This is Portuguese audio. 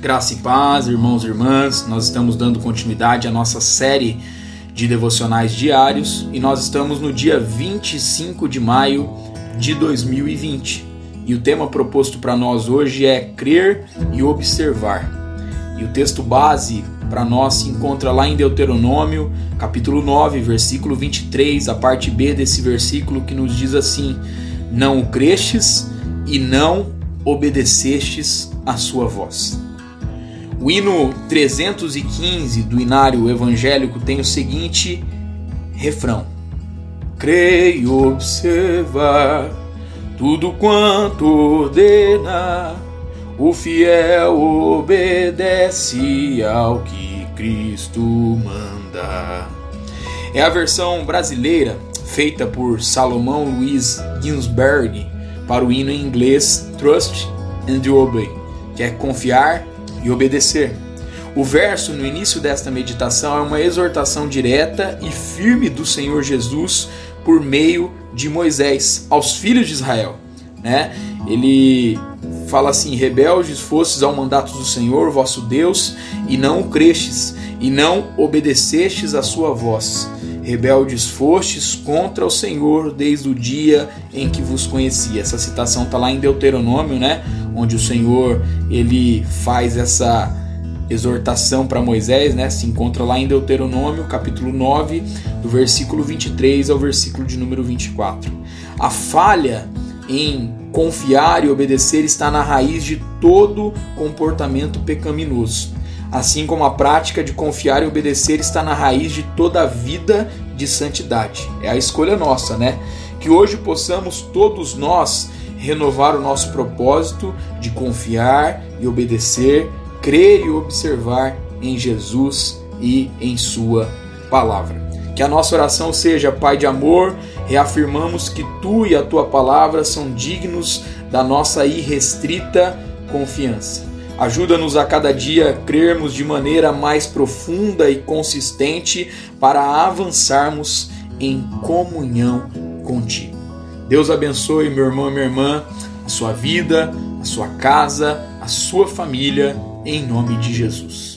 Graça e paz, irmãos e irmãs, nós estamos dando continuidade à nossa série de devocionais diários e nós estamos no dia 25 de maio de 2020. E o tema proposto para nós hoje é crer e observar. E o texto base para nós se encontra lá em Deuteronômio, capítulo 9, versículo 23, a parte B desse versículo que nos diz assim: Não o crestes e não obedecestes a sua voz. O hino 315 do Inário Evangélico tem o seguinte refrão: Creio observar tudo quanto ordena, o fiel obedece ao que Cristo manda. É a versão brasileira feita por Salomão Luiz Ginsberg para o hino em inglês Trust and Obey, que é confiar e obedecer. O verso no início desta meditação é uma exortação direta e firme do Senhor Jesus por meio de Moisés aos filhos de Israel. Né? Ele fala assim: Rebeldes fostes ao mandato do Senhor vosso Deus, e não o crestes, e não obedecestes a sua voz. Rebeldes fostes contra o Senhor desde o dia em que vos conheci. Essa citação está lá em Deuteronômio, né? Onde o Senhor ele faz essa exortação para Moisés, né? Se encontra lá em Deuteronômio, capítulo 9, do versículo 23 ao versículo de número 24. A falha em confiar e obedecer está na raiz de todo comportamento pecaminoso. Assim como a prática de confiar e obedecer está na raiz de toda a vida de santidade. É a escolha nossa, né? Que hoje possamos todos nós renovar o nosso propósito de confiar e obedecer, crer e observar em Jesus e em Sua palavra. Que a nossa oração seja, Pai de amor, reafirmamos que Tu e a Tua palavra são dignos da nossa irrestrita confiança. Ajuda-nos a cada dia crermos de maneira mais profunda e consistente para avançarmos em comunhão contigo. Deus abençoe meu irmão e minha irmã, a sua vida, a sua casa, a sua família, em nome de Jesus.